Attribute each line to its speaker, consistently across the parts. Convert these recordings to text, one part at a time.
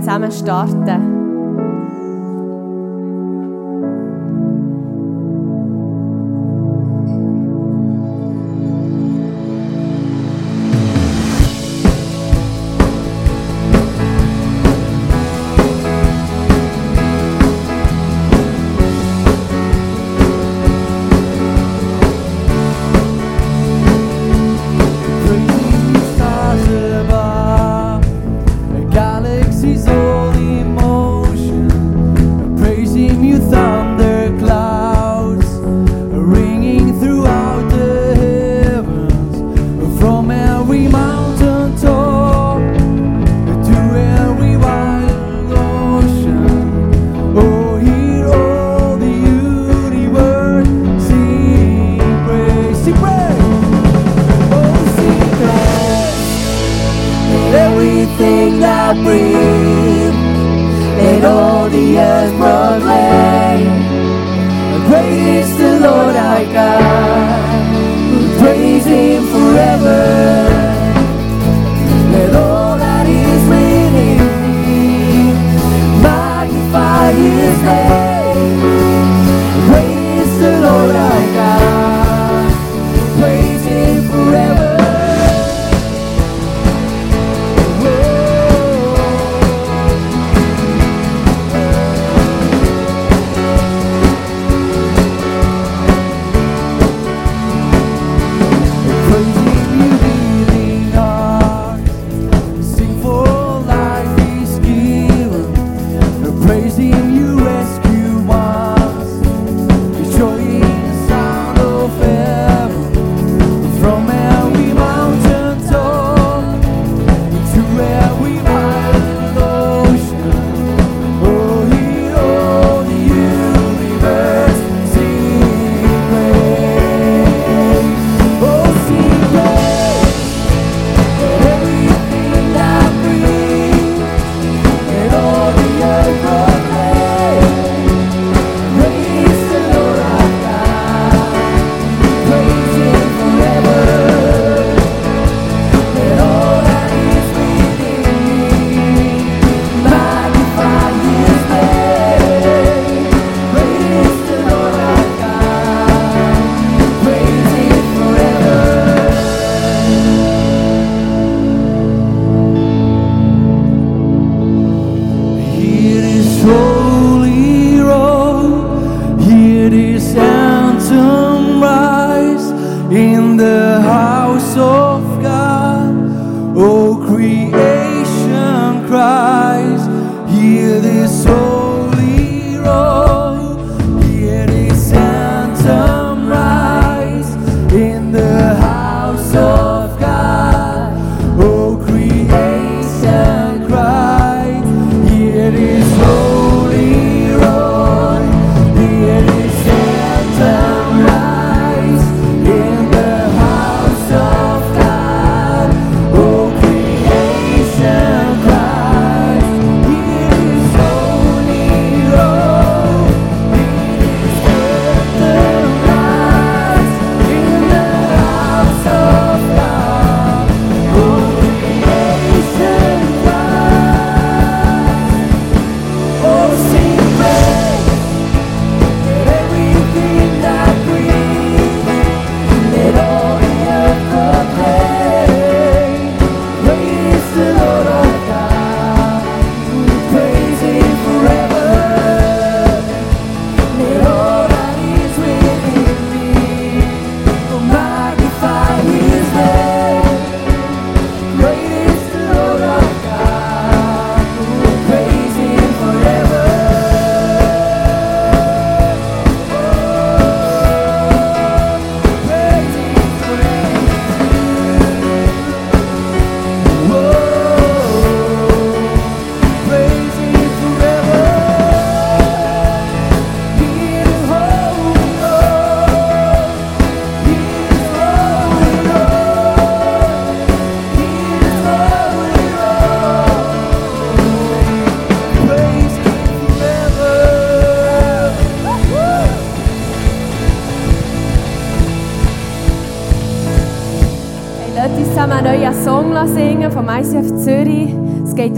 Speaker 1: zusammen starten.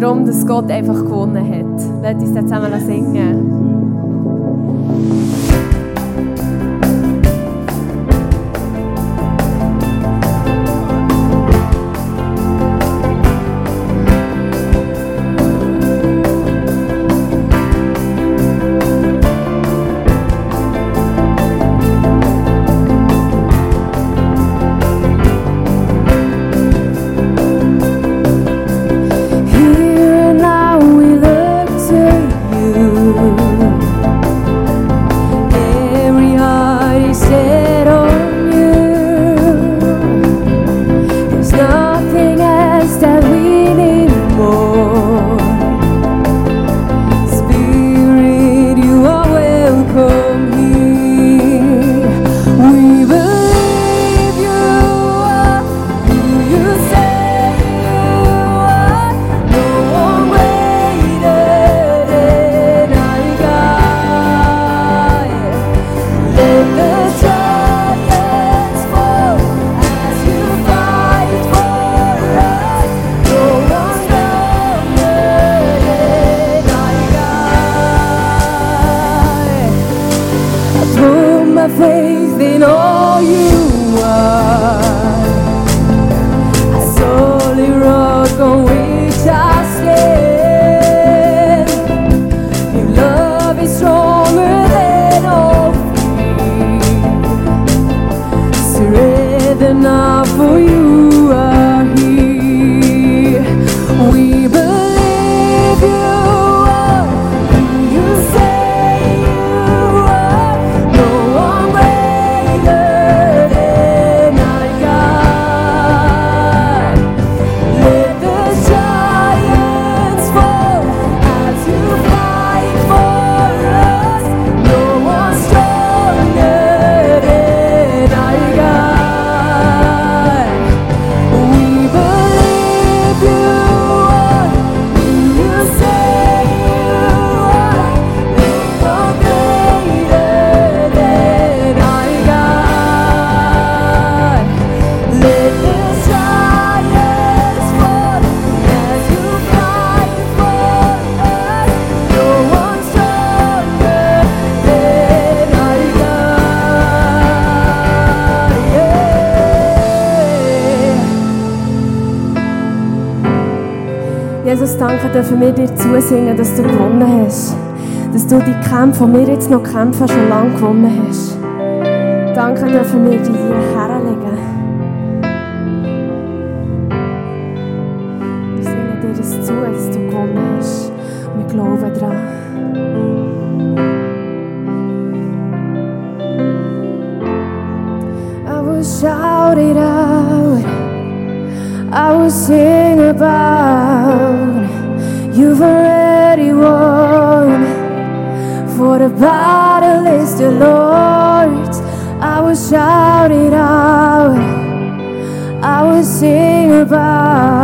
Speaker 1: darum, dass Gott einfach dürfen wir dir zusingen, dass du gewonnen hast. Dass du die Kämpfe, die wir jetzt noch kämpfen, schon lange gewonnen hast. Danke dürfen wir dir
Speaker 2: hier survive.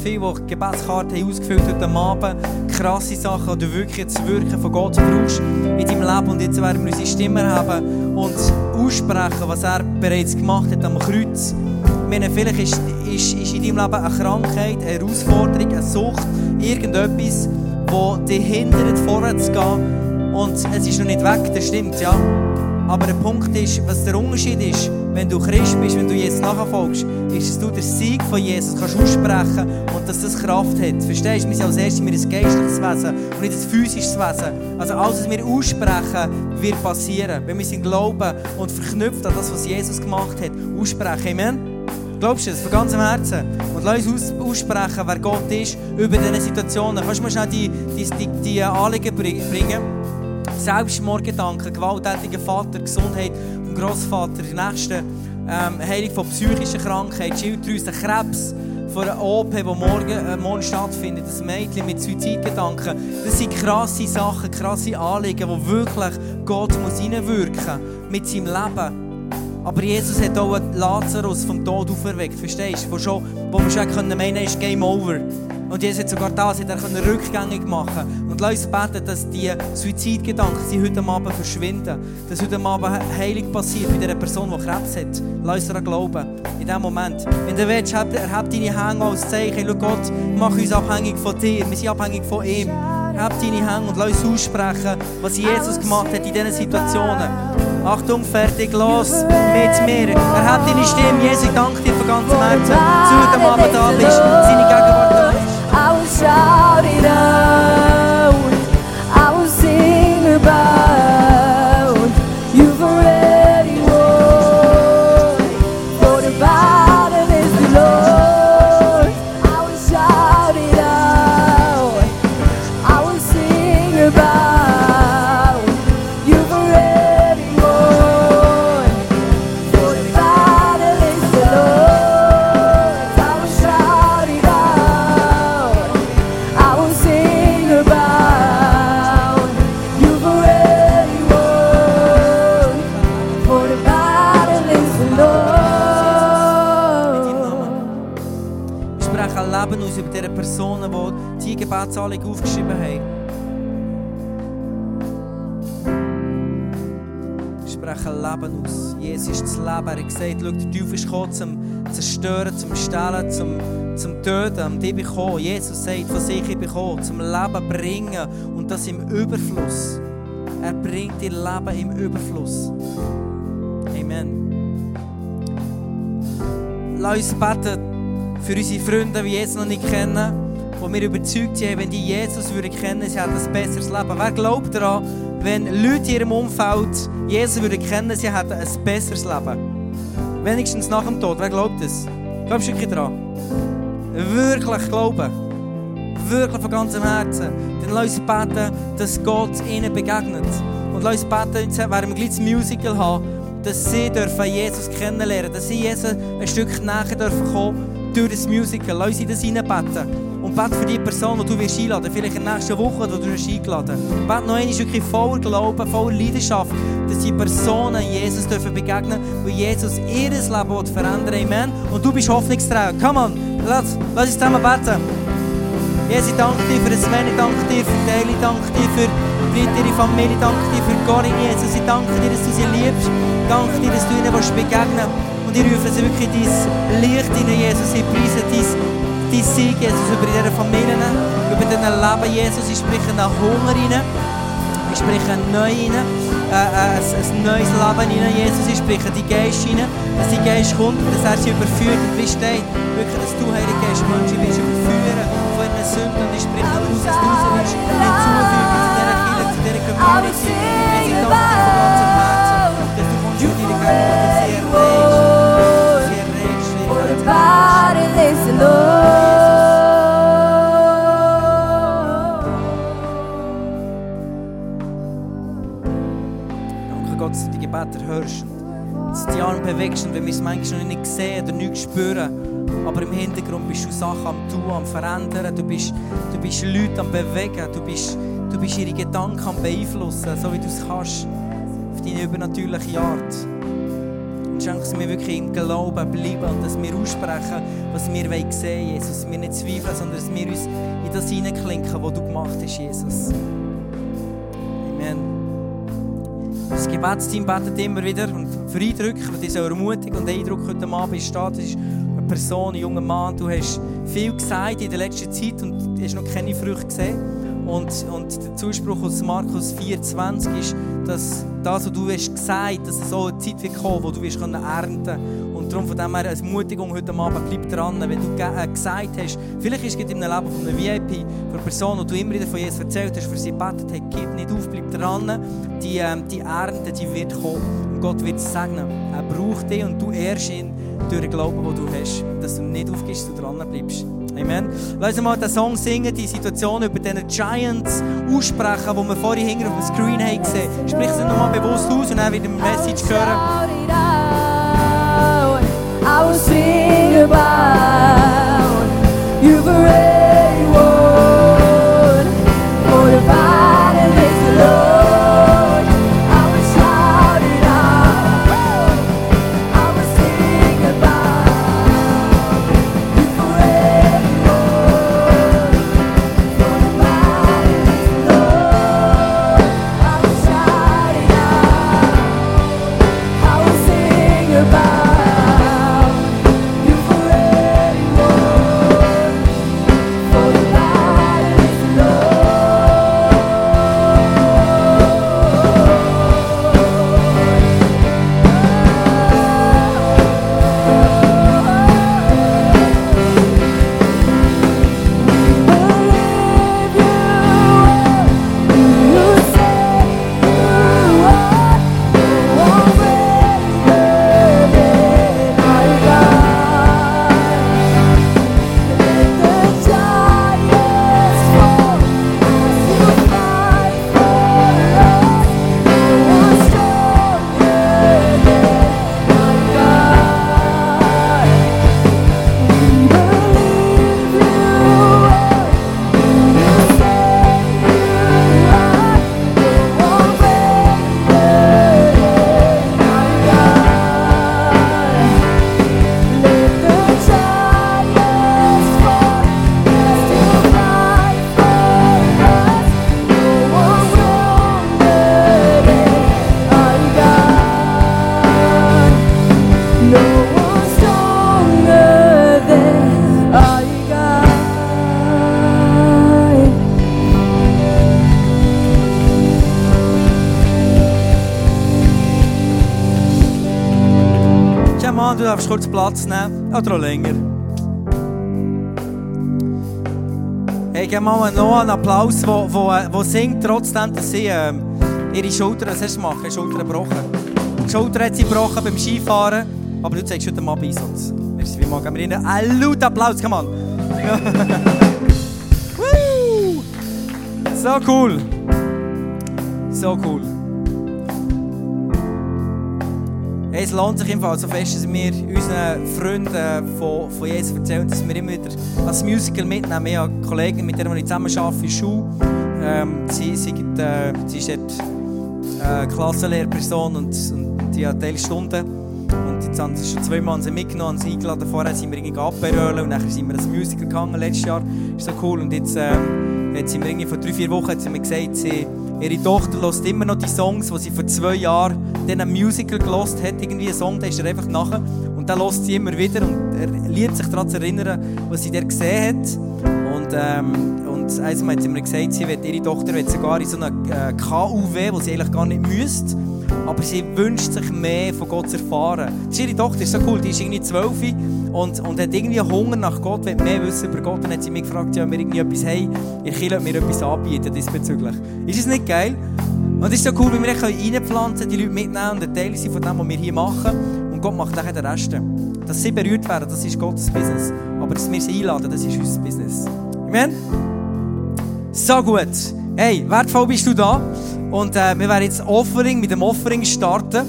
Speaker 2: Viele, die Gebetskarten haben ausgefüllt heute Abend. Krasse Sachen, die du wirklich das Wirken von Gott brauchst in deinem Leben. Und jetzt werden wir unsere Stimme haben und aussprechen, was er bereits gemacht hat am Kreuz. Ich meine, vielleicht ist, ist, ist in deinem Leben eine Krankheit, eine Herausforderung, eine Sucht, irgendetwas, das dich hindert, vorwärts zu gehen. Und es ist noch nicht weg, das stimmt, ja. Aber der Punkt ist, was der Unterschied ist, wenn du Christ bist, wenn du Jesus nachfolgst, ist, dass du den Sieg von Jesus kannst aussprechen und dass das Kraft hat. Verstehst du? Wir sind als erstes ein geistliches Wesen und nicht ein physisches Wesen. Also alles, was wir aussprechen, wird passieren. Wenn wir sind Glauben und verknüpft an das, was Jesus gemacht hat, aussprechen. Amen? Glaubst du das von ganzem Herzen? Und lass uns aus aussprechen, wer Gott ist, über diese Situationen. Kannst du mir schnell die, die, die, die Anliegen bringen? Selbstmordgedanken, gewalttätiger Vater, Gesundheit vom Grossvater, die nächste ähm, Heilung von psychischen Krankheiten, Schilddrüsen, Krebs von einer OP, die morgen, äh, morgen stattfindet, ein Mädchen mit Suizidgedanken. Das sind krasse Sachen, krasse Anliegen, wo wirklich Gott muss reinwirken mit seinem Leben. Aber Jesus hat auch Lazarus vom Tod auferweckt, verstehst du? Wo, schon, wo wir schon meinen ist Game Over. Und Jesus hat sogar das hat er rückgängig machen Und lass uns beten, dass die Suizidgedanken sie heute Abend verschwinden. Dass heute Abend Heilung passiert bei der Person, die Krebs hat. Lass uns daran glauben. In diesem Moment. Wenn du willst, erheb deine Hänge als Zeichen. Schau Gott, mach uns abhängig von dir. Wir sind abhängig von ihm. Hab deine Hänge und lass uns aussprechen, was Jesus gemacht hat in diesen Situationen. Achtung, fertig, los mit mir. Er hat deine Stimme. Jesus, ich danke dir von ganzem Herzen, dass du heute Abend da bist. Seine Gegenwart da ist. Bye. Leben aus über diese Personen, die diese Gebetsanliegen aufgeschrieben haben. Wir sprechen Leben aus. Jesus ist das Leben. Er hat gesagt, schau, der Teufel ist gekommen, zum Zerstören, zum Stehlen, zum, zum Töten. Und ich bin gekommen. Jesus sagt von sich, ich bin gekommen, zum Leben bringen. Und das im Überfluss. Er bringt dir Leben im Überfluss. Amen. Lass uns beten für unsere Freunde, die Jesus noch nicht kennen, wo wir überzeugt sind, wenn die Jesus würden kennen, sie hätten ein besseres Leben. Wer glaubt daran, wenn Leute in ihrem Umfeld Jesus würden kennen, sie hätten ein besseres Leben? Wenigstens nach dem Tod. Wer glaubt das? Glaubst du wirklich daran? Wirklich glauben. Wirklich von ganzem Herzen. Dann lass uns beten, dass Gott ihnen begegnet. Und lass uns beten, werden wir gleich das Musical haben, dass sie dürfen Jesus kennenlernen dass sie Jesus ein Stück näher dürfen kommen durch das Musical. Lass sie das reinbeten. Und bete für die Person, die du wirst einladen vielleicht in der nächsten Woche, die du wirst eingeladen Bete noch einmal wirklich voller Glauben, voller Leidenschaft, dass die Personen Jesus dürfen begegnen weil Jesus ihr Leben will verändern Amen. Und du bist hoffnungsträger. Come on, lass, lass uns zusammen beten. Jesus, ich danke dir für Sven, ich danke dir für Daily, ich danke dir für Britt, Familie, ich danke dir für Corinne, Jesus, ich danke dir, dass du sie liebst, ich danke dir, dass du ihnen willst begegnen und ich rufe sie wirklich dein Licht in Jesus, ich preise dein, dein Sieg, Jesus, über ihre Familien, über dein Leben, Jesus, ich spreche einen Hunger rein, ich spreche neu rein, äh, äh, ein, neues Leben rein, Jesus, ich spreche die Geist rein, dass die Geist kommt und dass er sie überführt. Und wie steht, wirklich, dass du, Heilige Geist, Menschen willst überführen von ihren Sünden und ich spreche aus, dass du sie willst hinzufügen zu dieser Kirche, zu dieser Community. Ich danke dir von ganzem Herzen, dass du kommst und deine Gegenwart sie erregst, die Arme bewegst und wenn wir es manchmal noch nicht sehen oder nicht spüren, aber im Hintergrund bist du Sachen am Tun, am Verändern, du bist, du bist Leute am Bewegen, du bist, du bist ihre Gedanken am Beeinflussen, so wie du es kannst, auf deine übernatürliche Art. Und schenk, dass wir wirklich im Glauben bleiben und dass wir aussprechen, was wir wollen sehen, Jesus. Dass wir nicht zweifeln, sondern dass wir uns in das hineinklinken, was du gemacht hast, Jesus. Amen. Das Gebetsteam betet immer wieder und für Eindrücke, die so ermutigen und Eindruck heute Abend ist da, das ist eine Person, ein junger Mann, du hast viel gesagt in der letzten Zeit und hast noch keine Früchte gesehen. Und, und der Zuspruch aus Markus 4,20 ist, dass das, was du hast gesagt dass es so eine Zeit wird kommen, wo du wirst können ernten Und darum von dem her eine Ermutigung heute Abend, bleib dran. Wenn du äh, gesagt hast, vielleicht ist es in einem Leben von einem VIP, von einer Person, und du immer wieder von Jesus erzählt hast, für sie betet hast, gib nicht auf, bleib dran. Die, ähm, die Ernte, die wird kommen. Und Gott wird es segnen. Er braucht dich und du ehrst ihn durch den Glauben, den du hast. Dass du nicht aufgibst, du dran bleibst. Amen. Lass uns mal den Song singen, die Situation über diesen Giants aussprechen, die wir vorhin hinten auf dem Screen haben gesehen. Sprich sie nochmal bewusst aus und dann wieder eine Message hören.
Speaker 1: I will sing about you
Speaker 2: forever. Darfst kurz Platz nehmen. Oder auch länger. Hey, gib mal noch einen Applaus, wo, wo, äh, wo singt, trotzdem, dass sie ähm, ihre Schulter, was hast du gemacht? Ihre Schulter gebrochen. Die Schulter hat sie gebrochen beim Skifahren, aber du zeigst heute mal Beisatz. Merci vielmals. Geben wir ihnen einen lauten Applaus, komm on. So cool. So cool. Hey, es lohnt sich Fall so fest, dass wir unseren Freunden von, von Jesus erzählen, dass wir immer wieder das Musical mitnehmen. Ich habe eine Kollegin, mit der ich zusammen arbeite, in Schule. Ähm, sie, sie, gibt, äh, sie ist dort äh, Klassenlehrperson und, und die hat Teilstunden. Und jetzt haben sie schon zweimal sie mitgenommen, haben sie eingeladen. Vorher sind wir irgendwie abberölen und dann sind wir ein Musical gegangen letztes Jahr. Das ist so cool. Und jetzt ähm, hat sie mir irgendwie vor drei, vier Wochen hat sie mir gesagt, sie, ihre Tochter hört immer noch die Songs, die sie vor zwei Jahren in einem Musical gelost hat. Irgendwie ein Song, der ist ihr einfach nachher. Und dann hört sie immer wieder und er liebt sich daran zu erinnern, was sie dort gesehen hat. Und, ähm, und einmal hat sie mir gesagt, sie will, ihre Tochter will sogar in so einer äh, KUW, wo sie eigentlich gar nicht müsste. Aber sie wünscht sich mehr von Gott zu erfahren. Ihre Tochter, ist so cool, die ist irgendwie zwölf und, und hat irgendwie Hunger nach Gott, will mehr wissen über Gott. Dann hat sie mich gefragt, ja, wir irgendwie etwas haben, ihr Kind mir etwas anbieten diesbezüglich. Ist es nicht geil? Und es ist so cool, wie wir reinpflanzen können, die Leute mitnehmen und Teil sind von dem, was wir hier machen. Und Gott macht dann den Rest. Dass sie berührt werden, das ist Gottes Business. Aber dass wir sie einladen, das ist unser Business. Amen? So gut. Hey, wertvoll bist du da. Und äh, wir werden jetzt Offering mit dem Offering starten.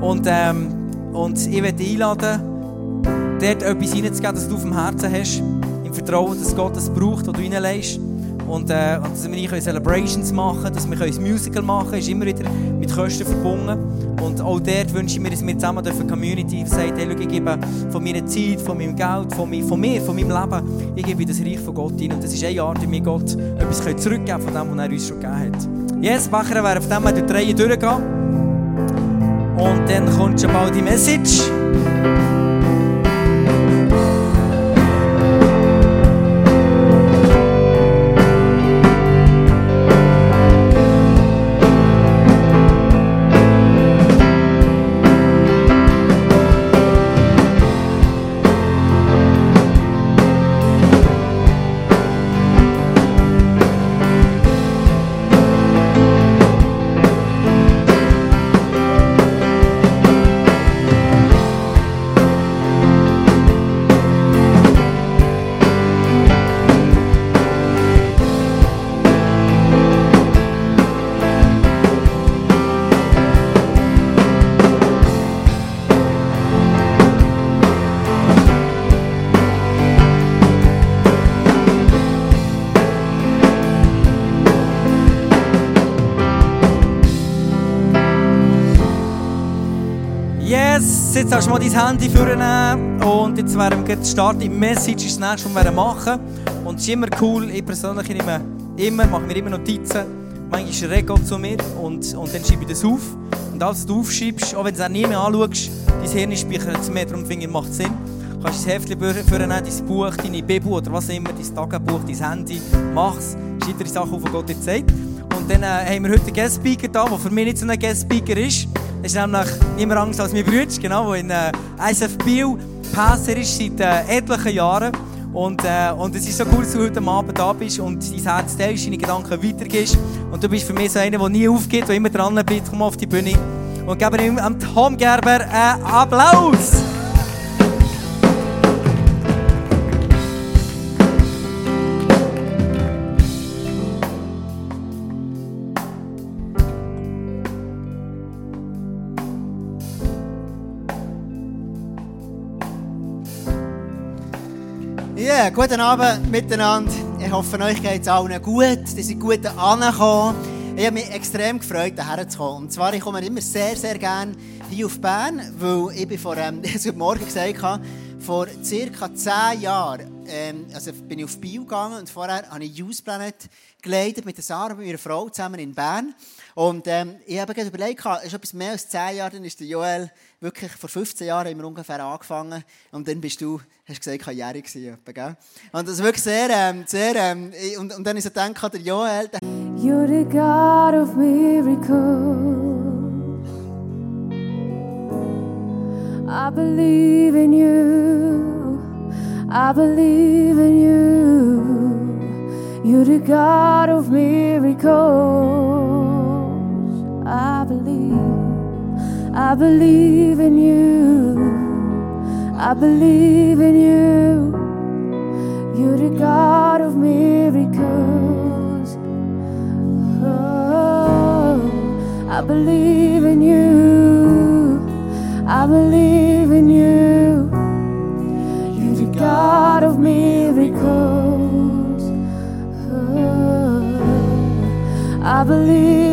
Speaker 2: Und, ähm, und ich werde dich einladen, dort etwas reinzugeben, das du auf dem Herzen hast. Im Vertrauen, dass Gott das braucht, was du reinlegst. Und, äh, und dass wir nicht Celebrations machen können, dass wir ein Musical machen können, ist immer wieder mit Kosten verbunden. Und auch dort wünsche ich mir, dass wir zusammen die Community sagt, hey, schau, ich gebe von meiner Zeit, von meinem Geld, von, mir, von mir, von meinem Leben, ich gebe das Reich von Gott hin. Und das ist eine Art, wie wir Gott etwas zurückgeben können von dem, was er uns schon gegeben hat. Yes, Becher wäre auf dem die Reihe durchgehen. Und dann kommt schon bald die Message. Jetzt hast du mal dein Handy vornehmen und jetzt werden wir starten. Message ist das nächste, was wir machen. Und es ist immer cool, ich persönlich nehme immer, mache mir immer Notizen. Manchmal redet Gott zu mir und, und dann schreibe ich das auf. Und als du aufschreibst, auch wenn du es auch nie mehr anschaust, dein Hirn speichert es mehr, darum finde ich, macht Sinn. Du kannst dein Heftchen vornehmen, dein Buch, deine Bibel oder was immer, dein Tagebuch, dein Handy, mach es, schreib dir die Sachen auf, die Gott dir sagt. Und dann äh, haben wir heute einen Guest-Speaker da, der für mich nicht so ein Guest-Speaker ist. Ist nämlich niemand anderes als mein Bruder, genau, der in äh, ISF Biel Passer ist seit äh, etlichen Jahren. Und, äh, und es ist so cool, dass du heute Abend da bist und dein Herz teilst, deine Gedanken weitergibst. Und du bist für mich so einer, der nie aufgeht, der immer dran bleibt. Komm auf die Bühne und gebe ihm am Tom Gerber einen Applaus.
Speaker 3: Guten Abend miteinander. Ich hoffe, euch geht es allen gut. Die sind gut angekommen. Ich habe mich extrem gefreut, hierher zu kommen. Und zwar, ich komme immer sehr, sehr gerne hier auf Bern, weil ich bin vor, ähm, ich heute Morgen gesagt vor circa zehn Jahren ähm, also bin ich auf Bio gegangen und vorher habe ich Youth Planet geleitet mit der Sarah, mit meiner Frau, zusammen in Bern. Und ähm, ich habe gerade überlegt, es ist etwas mehr als zehn Jahre, dann ist der Joel wirklich vor 15 Jahren haben wir ungefähr angefangen und dann bist du, hast gesagt, jährig gewesen, gell? Und das ist wirklich sehr, ähm, sehr, ähm, und, und dann ist ich gedacht, der Joel, der
Speaker 1: You're the God of miracles. I believe in you. I believe in you. You're the God of miracles. I believe. I believe in you. I believe in you. You're the God of miracles. Oh, I believe in you. I believe I believe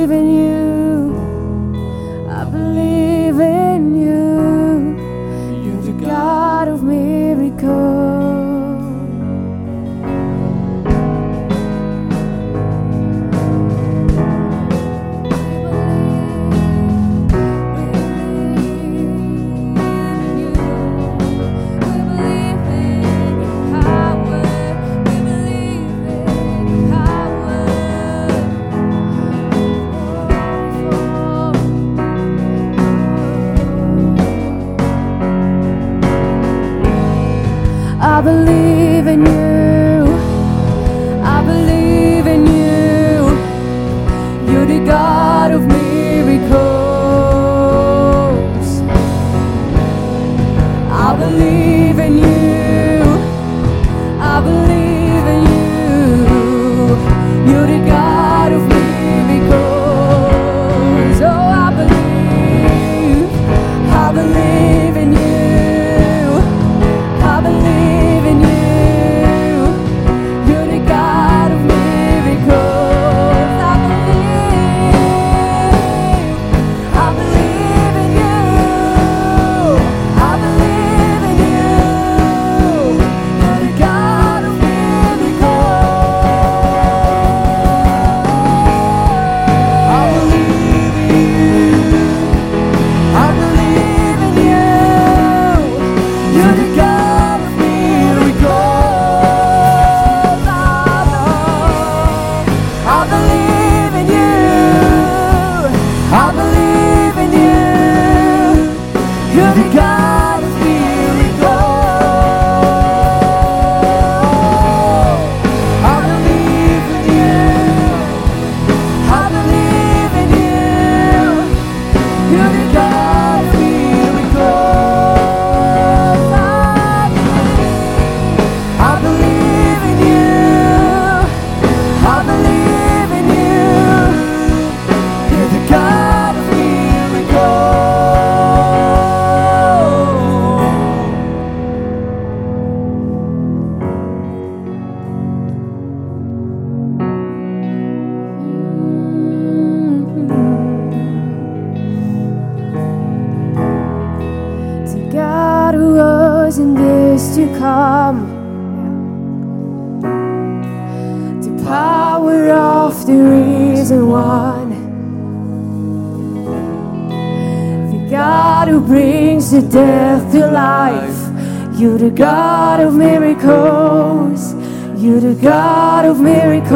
Speaker 1: death to life. You're the God of miracles. You're the God of miracles.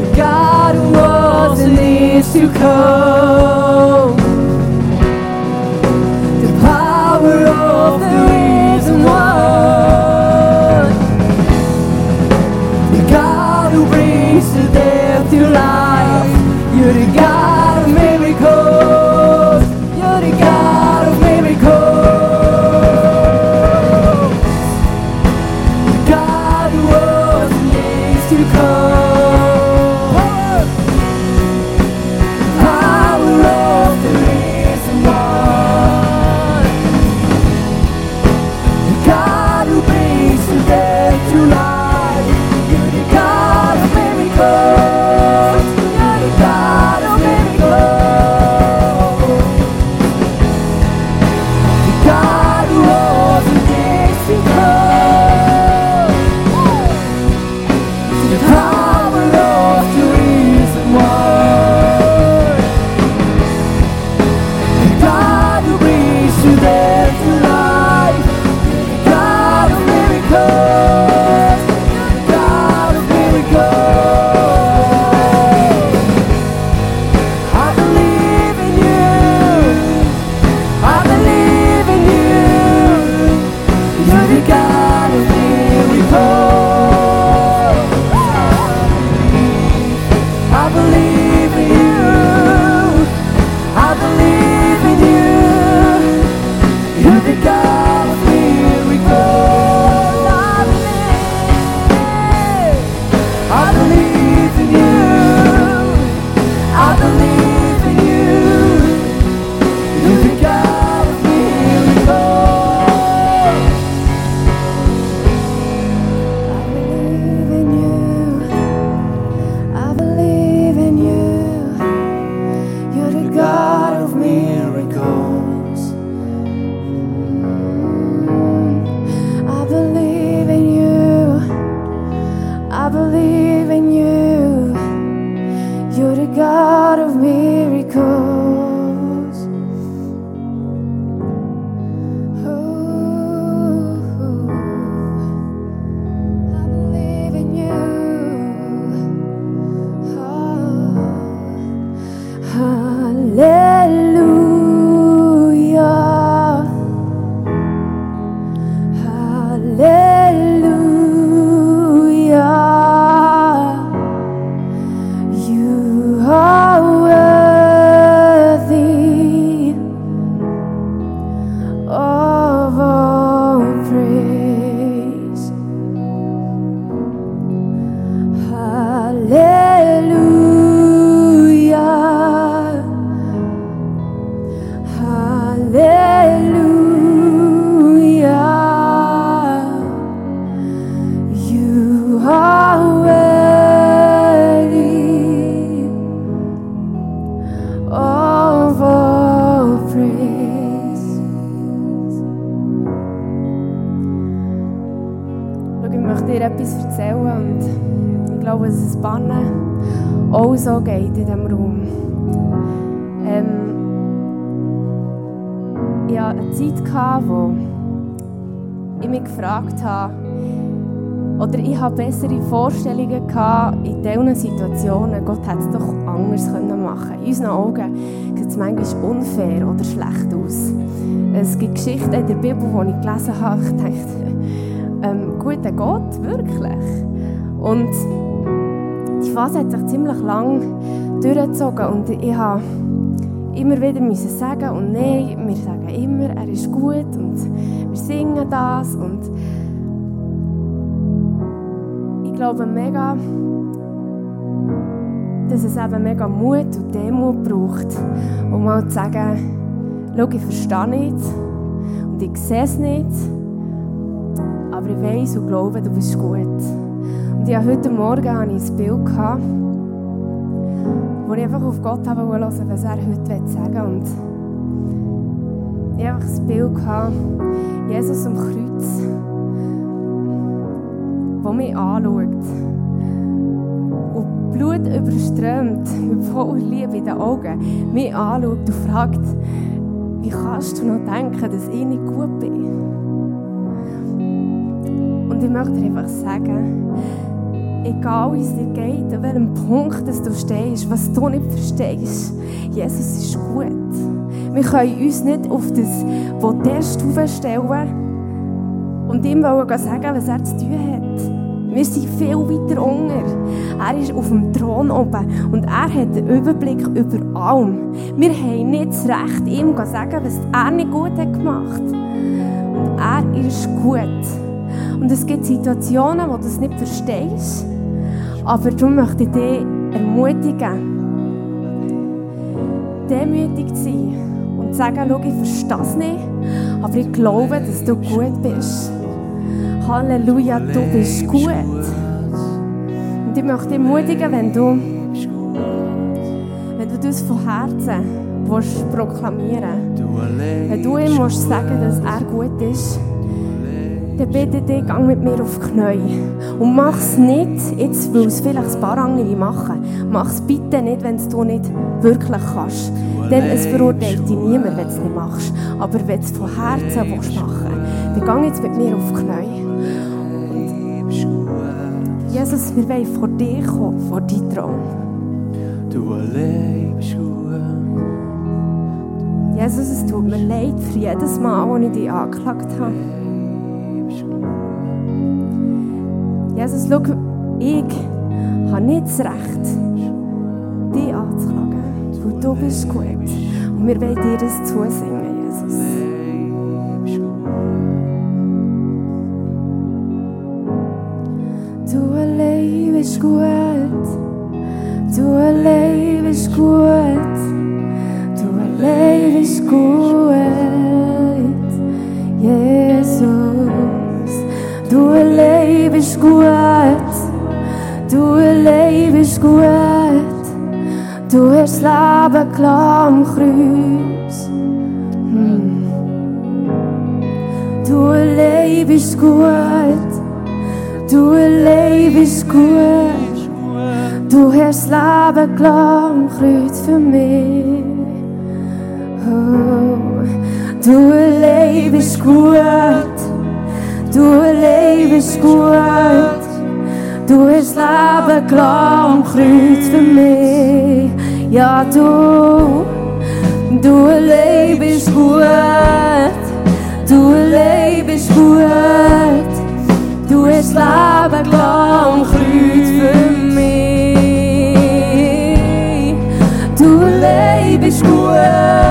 Speaker 1: The God who was and is to come. The power of the risen one. The God who brings the death to life. die ich gelesen habe, ich dachte, ähm, guter Gott, wirklich? Und die Phase hat sich ziemlich lang durchgezogen und ich habe immer wieder müssen sagen und nein, wir sagen immer, er ist gut und wir singen das und ich glaube mega, dass es eben mega Mut und Demut braucht, um mal zu sagen, schau, ich verstehe nicht, ich sehe es nicht, aber ich weiß und glaube, du bist gut. Und ich hatte heute Morgen ein Bild, gehabt, wo ich einfach auf Gott habe hören, was er heute sagen will. Und
Speaker 4: ich hatte einfach ein Bild, gehabt, Jesus am Kreuz, wo mich anschaut und Blut überströmt, mit voller Liebe in den Augen, mich anschaut und fragt, wie kannst du noch denken, dass ich nicht gut bin? Und ich möchte dir einfach sagen, egal wie es dir geht, an welchem Punkt dass du stehst, was du nicht verstehst, Jesus ist gut. Wir können uns nicht auf das Podest stellen und ihm sagen, was er zu tun hat. Wir sind viel weiter unter. Er ist auf dem Thron oben und er hat den Überblick über allem. Wir haben nicht das Recht, ihm zu sagen, was er nicht gut hat gemacht Und er ist gut. Und es gibt Situationen, wo du es nicht verstehst. Aber darum möchte ich dich ermutigen, demütig zu sein und zu sagen, schau, ich verstehe es nicht, aber ich glaube, dass du gut bist. Halleluja, du bist gut. Und ich möchte dich ermutigen, wenn du, wenn du das von Herzen willst proklamieren wenn du ihm willst sagen dass er gut ist, dann bitte dich, gang mit mir auf die Knie. Und mach es nicht, jetzt, weil es vielleicht ein paar andere machen. Mach es bitte nicht, wenn es du nicht wirklich kannst. Denn es verurteilt dich niemand, wenn du es nicht machst. Aber wenn du es von Herzen willst machen dann gang jetzt mit mir auf die Knie. Jesus, wir wollen vor dir kommen, vor deinen Thron.
Speaker 1: Du allein bist gut.
Speaker 4: Jesus, es tut mir leid für jedes Mal, wo ich dich angeklagt habe. Jesus, schau, ich habe nicht das Recht, dich anzuklagen, weil du bist gut. Und wir wollen dir das zusingen, gut. Du allein bist gut. Du allein bist gut. Jesus. Du allein bist gut. Du allein bist gut. Du hast das Leben klar am Kreuz. Hm. Du allein bist gut. Du allein bist gut. Du hast das Leben klar am Kreuz für mich. Oh. Du allein bist gut. Du allein bist gut. Du hast das Leben klar am Kreuz für mich. Ja, du. Du allein bist gut. Du allein bist gut. Du hast das Leben klar am Kreuz allein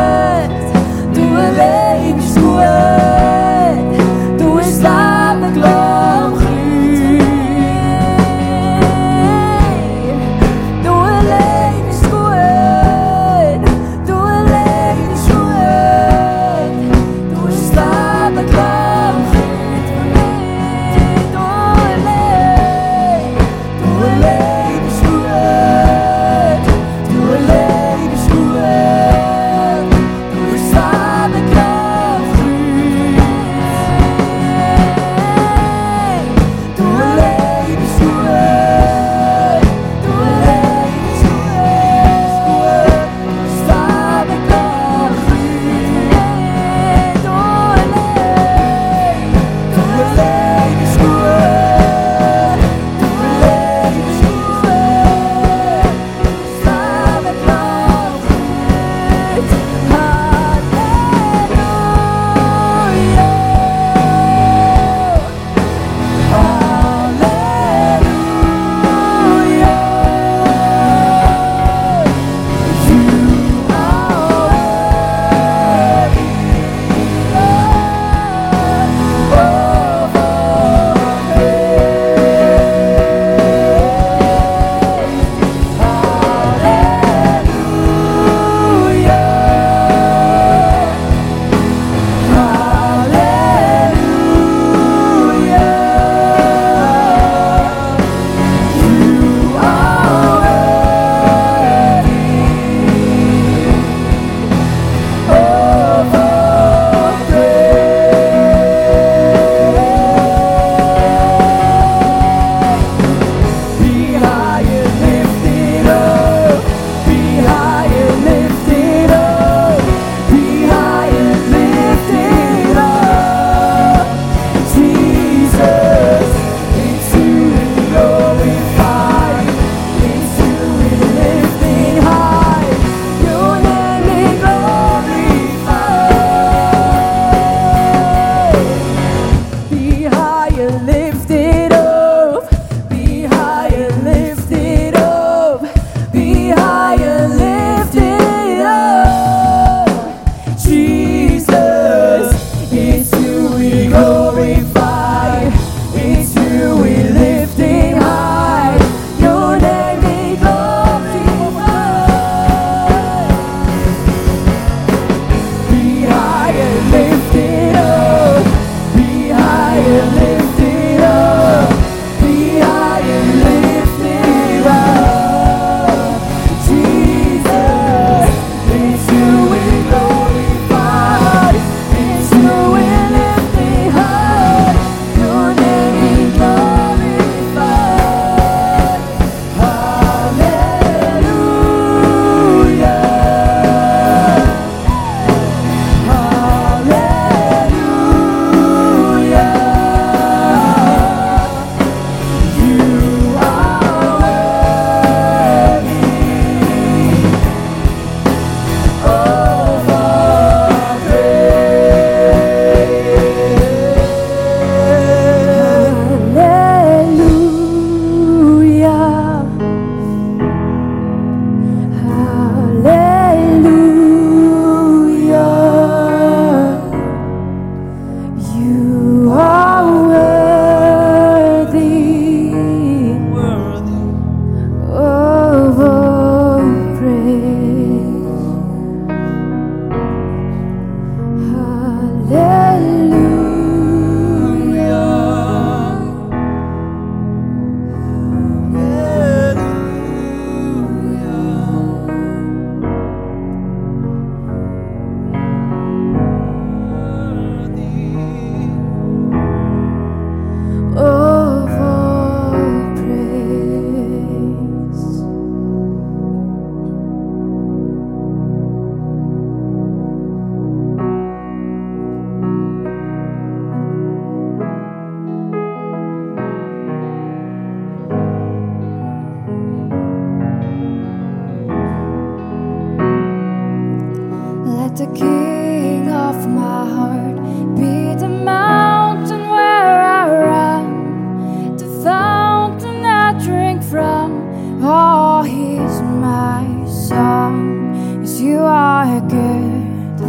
Speaker 5: are good,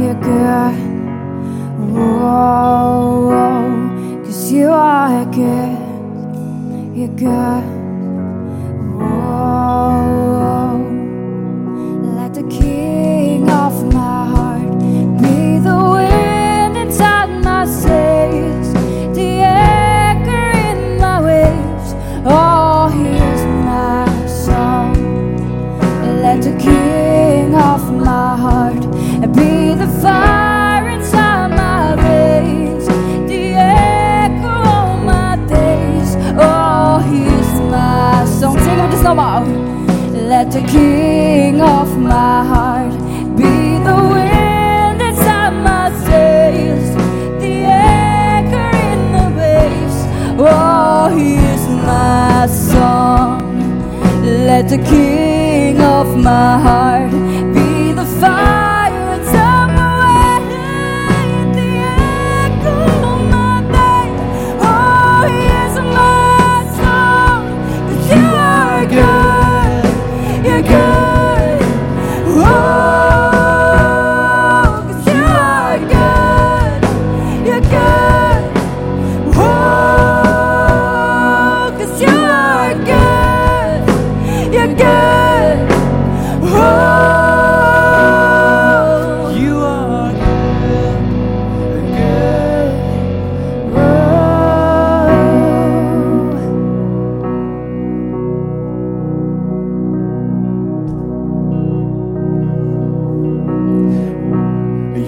Speaker 5: you're good. Whoa, whoa. cause you are good, you're good.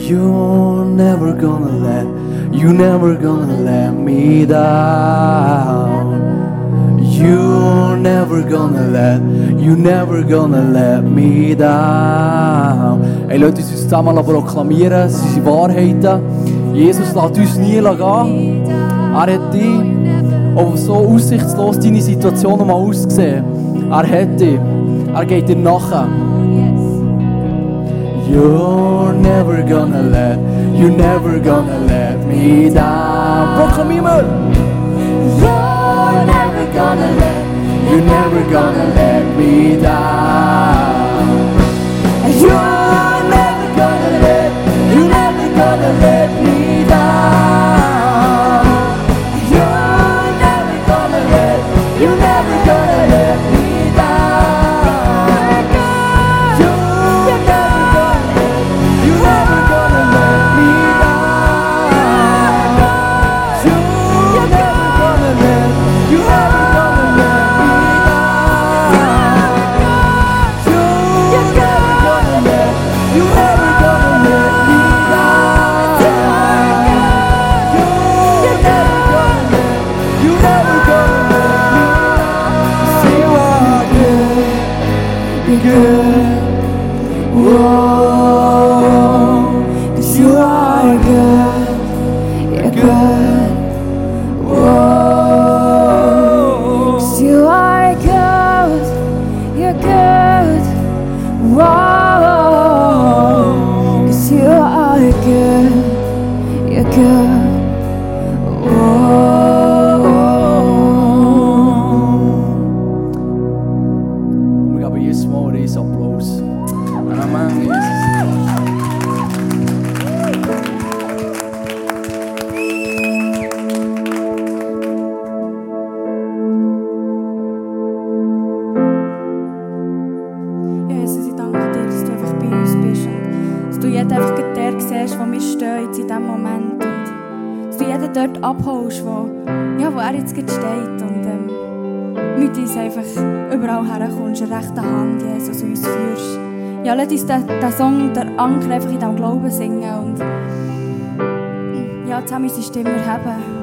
Speaker 5: You're
Speaker 1: never gonna let, you're never gonna let me down. You're never gonna let, you're never gonna let me down. Hey Leute, uns zusammen proklamieren, es sind Wahrheiten. Jesus lässt uns nie gehen. Er hat dich, auch so aussichtslos deine Situation mal ausgesehen. Er hat dich, er geht dir nachher. You're never gonna let, you're never gonna let me down. Proclamemos.
Speaker 5: You're never gonna let,
Speaker 1: you're never gonna let me down. You're
Speaker 5: Lasst uns diesen Song, der Anker, einfach in diesem Glauben singen und ja, zusammen unsere Stimme erheben.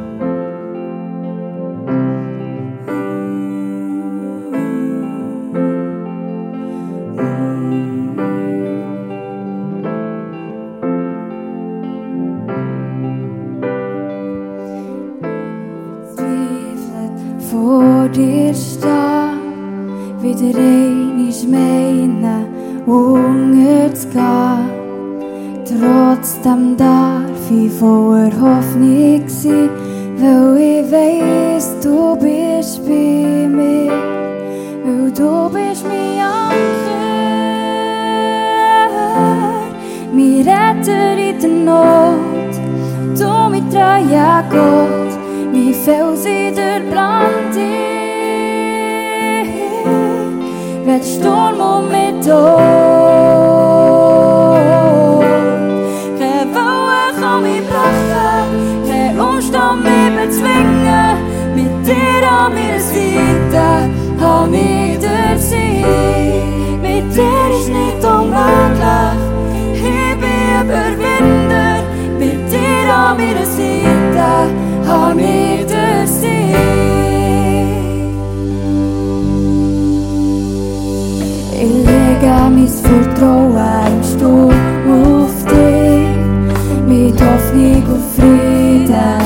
Speaker 5: Du mein treuer Gott, mein Fels in. Der Brandung, wenn Seite hab ich lege mein Vertrauen im Sturm auf dich. Mit Hoffnung und Frieden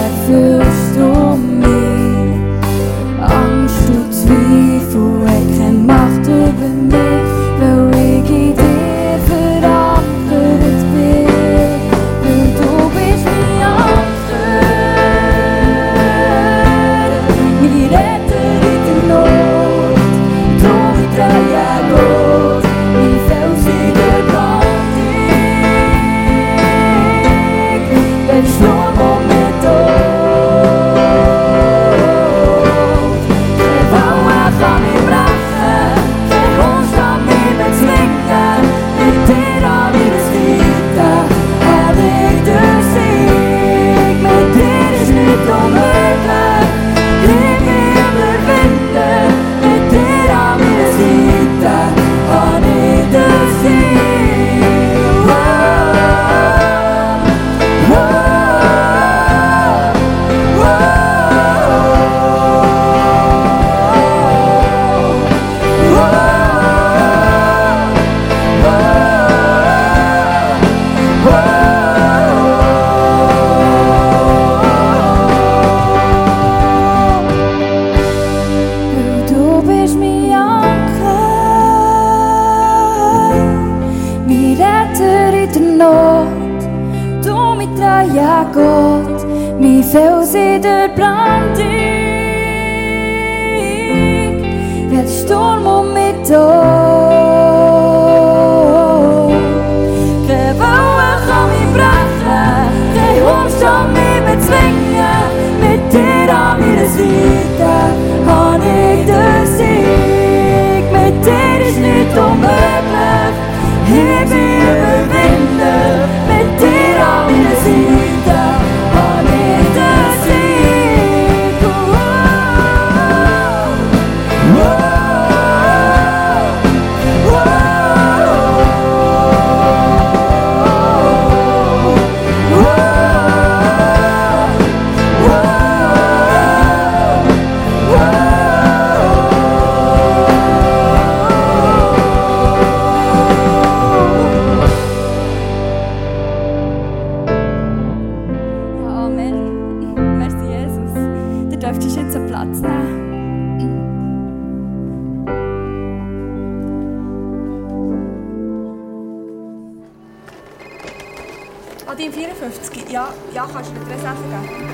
Speaker 1: Adin 54. Ja, ja, kannst du mir die Reserve geben?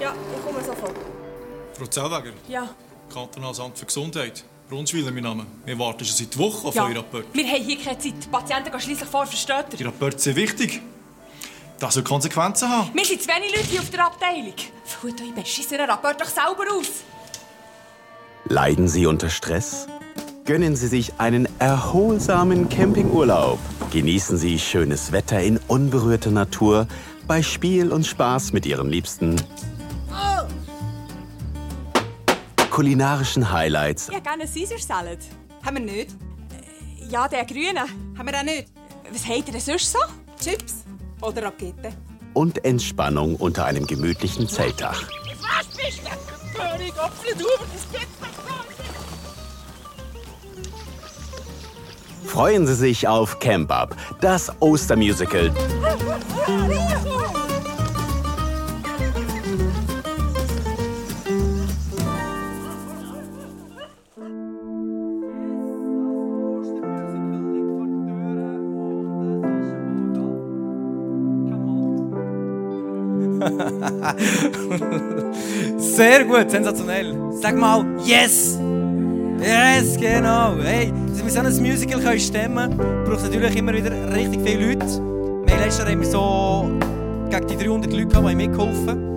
Speaker 1: Ja, ich komme sofort.
Speaker 6: Frau Zellweger,
Speaker 1: Ja.
Speaker 6: Kantonales Amt für Gesundheit. Brunschwiller, mein Name. Wir warten schon seit Wochen auf
Speaker 1: ja.
Speaker 6: euren Rapport.
Speaker 1: Wir haben hier keine Zeit. Die Patienten gehen schliesslich vor, versteht
Speaker 6: Die
Speaker 1: ihr?
Speaker 6: Rapporte sind wichtig. Das soll Konsequenzen haben.
Speaker 1: Wir sind zu wenig Leute hier auf der Abteilung. Füllt euch beschissenen Rapport doch selber aus.
Speaker 7: Leiden Sie unter Stress? Gönnen Sie sich einen erholsamen Campingurlaub. Genießen Sie schönes Wetter in unberührter Natur bei Spiel und Spaß mit Ihren Liebsten. Kulinarischen Highlights
Speaker 1: Ich hätte gerne Caesar Salad.
Speaker 8: Haben wir nicht?
Speaker 1: Ja, den grünen.
Speaker 8: Haben wir auch nicht?
Speaker 1: Was habt ihr denn sonst so?
Speaker 8: Chips oder Rakete?
Speaker 7: und Entspannung unter einem gemütlichen Zeltdach. Freuen Sie sich auf Camp Up, das Ostermusical.
Speaker 2: Sehr gut, sensationell. Sag mal, yes! Yes, genau. Hey, dass wir so ein Musical können stemmen können, braucht natürlich immer wieder richtig viele Leute. Wir haben letztes Jahr haben wir so gegen die 300 Leute gehabt, die haben mitgeholfen